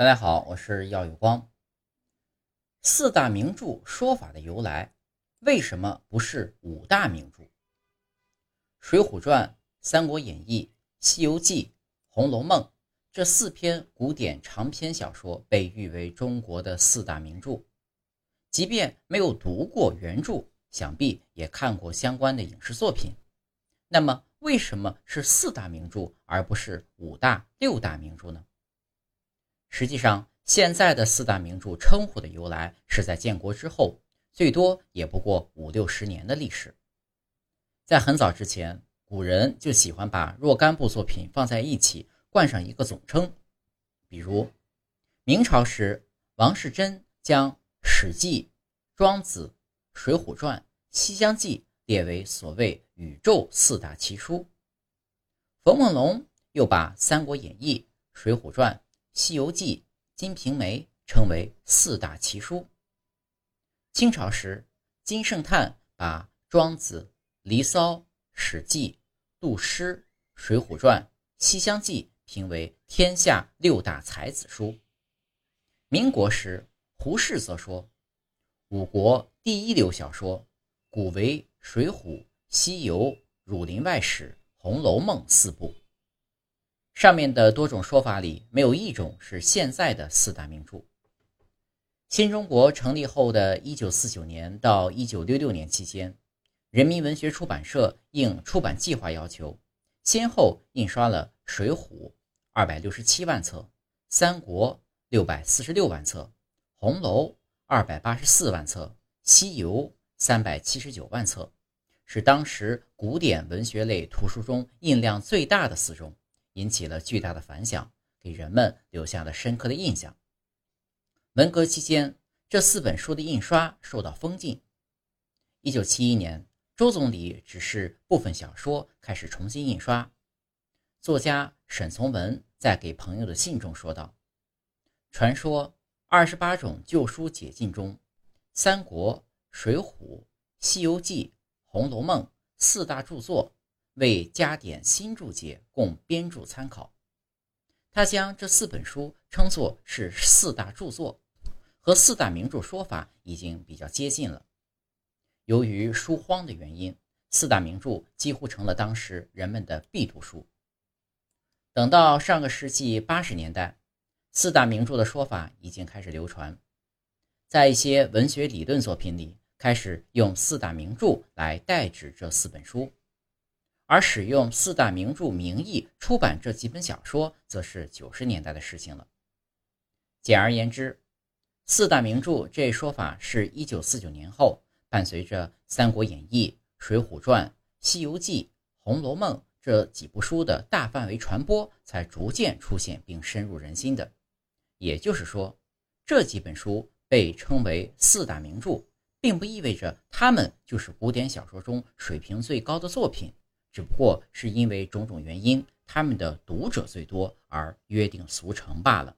大家好，我是耀有光。四大名著说法的由来，为什么不是五大名著？《水浒传》《三国演义》《西游记》《红楼梦》这四篇古典长篇小说被誉为中国的四大名著。即便没有读过原著，想必也看过相关的影视作品。那么，为什么是四大名著而不是五大、六大名著呢？实际上，现在的四大名著称呼的由来是在建国之后，最多也不过五六十年的历史。在很早之前，古人就喜欢把若干部作品放在一起，冠上一个总称。比如，明朝时，王士祯将《史记》《庄子》《水浒传》《西厢记》列为所谓宇宙四大奇书。冯梦龙又把《三国演义》《水浒传》《西游记》《金瓶梅》称为四大奇书。清朝时，金圣叹把《庄子》《离骚》《史记》《杜诗》《水浒传》《西厢记》评为天下六大才子书。民国时，胡适则说：“我国第一流小说，古为《水浒》《西游》《儒林外史》《红楼梦》四部。”上面的多种说法里，没有一种是现在的四大名著。新中国成立后的一九四九年到一九六六年期间，人民文学出版社应出版计划要求，先后印刷了《水浒》二百六十七万册，《三国》六百四十六万册，《红楼》二百八十四万册，《西游》三百七十九万册，是当时古典文学类图书中印量最大的四种。引起了巨大的反响，给人们留下了深刻的印象。文革期间，这四本书的印刷受到封禁。一九七一年，周总理指示部分小说开始重新印刷。作家沈从文在给朋友的信中说道：“传说二十八种旧书解禁中，《三国》《水浒》《西游记》《红楼梦》四大著作。”为加点新注解，供编著参考。他将这四本书称作是四大著作，和四大名著说法已经比较接近了。由于书荒的原因，四大名著几乎成了当时人们的必读书。等到上个世纪八十年代，四大名著的说法已经开始流传，在一些文学理论作品里，开始用四大名著来代指这四本书。而使用四大名著名义出版这几本小说，则是九十年代的事情了。简而言之，四大名著这一说法是一九四九年后，伴随着《三国演义》《水浒传》《西游记》《红楼梦》这几部书的大范围传播，才逐渐出现并深入人心的。也就是说，这几本书被称为四大名著，并不意味着它们就是古典小说中水平最高的作品。只不过是因为种种原因，他们的读者最多而约定俗成罢了。